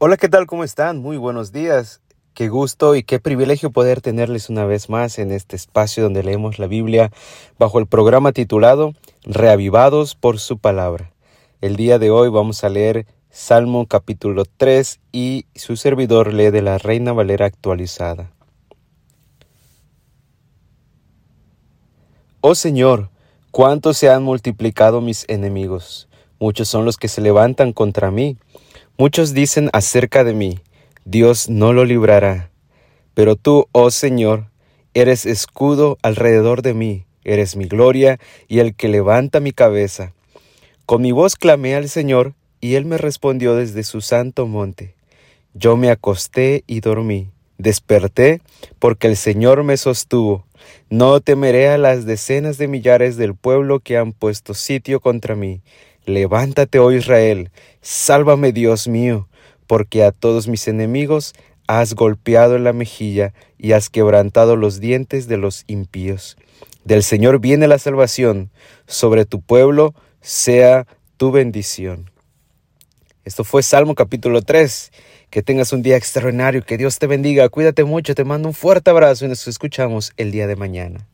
Hola, ¿qué tal? ¿Cómo están? Muy buenos días. Qué gusto y qué privilegio poder tenerles una vez más en este espacio donde leemos la Biblia bajo el programa titulado Reavivados por su palabra. El día de hoy vamos a leer Salmo capítulo 3 y su servidor lee de la Reina Valera actualizada. Oh Señor, cuánto se han multiplicado mis enemigos. Muchos son los que se levantan contra mí. Muchos dicen acerca de mí, Dios no lo librará. Pero tú, oh Señor, eres escudo alrededor de mí, eres mi gloria y el que levanta mi cabeza. Con mi voz clamé al Señor, y él me respondió desde su santo monte. Yo me acosté y dormí. Desperté porque el Señor me sostuvo. No temeré a las decenas de millares del pueblo que han puesto sitio contra mí. Levántate, oh Israel, sálvame, Dios mío, porque a todos mis enemigos has golpeado en la mejilla y has quebrantado los dientes de los impíos. Del Señor viene la salvación, sobre tu pueblo sea tu bendición. Esto fue Salmo capítulo 3. Que tengas un día extraordinario, que Dios te bendiga, cuídate mucho, te mando un fuerte abrazo y nos escuchamos el día de mañana.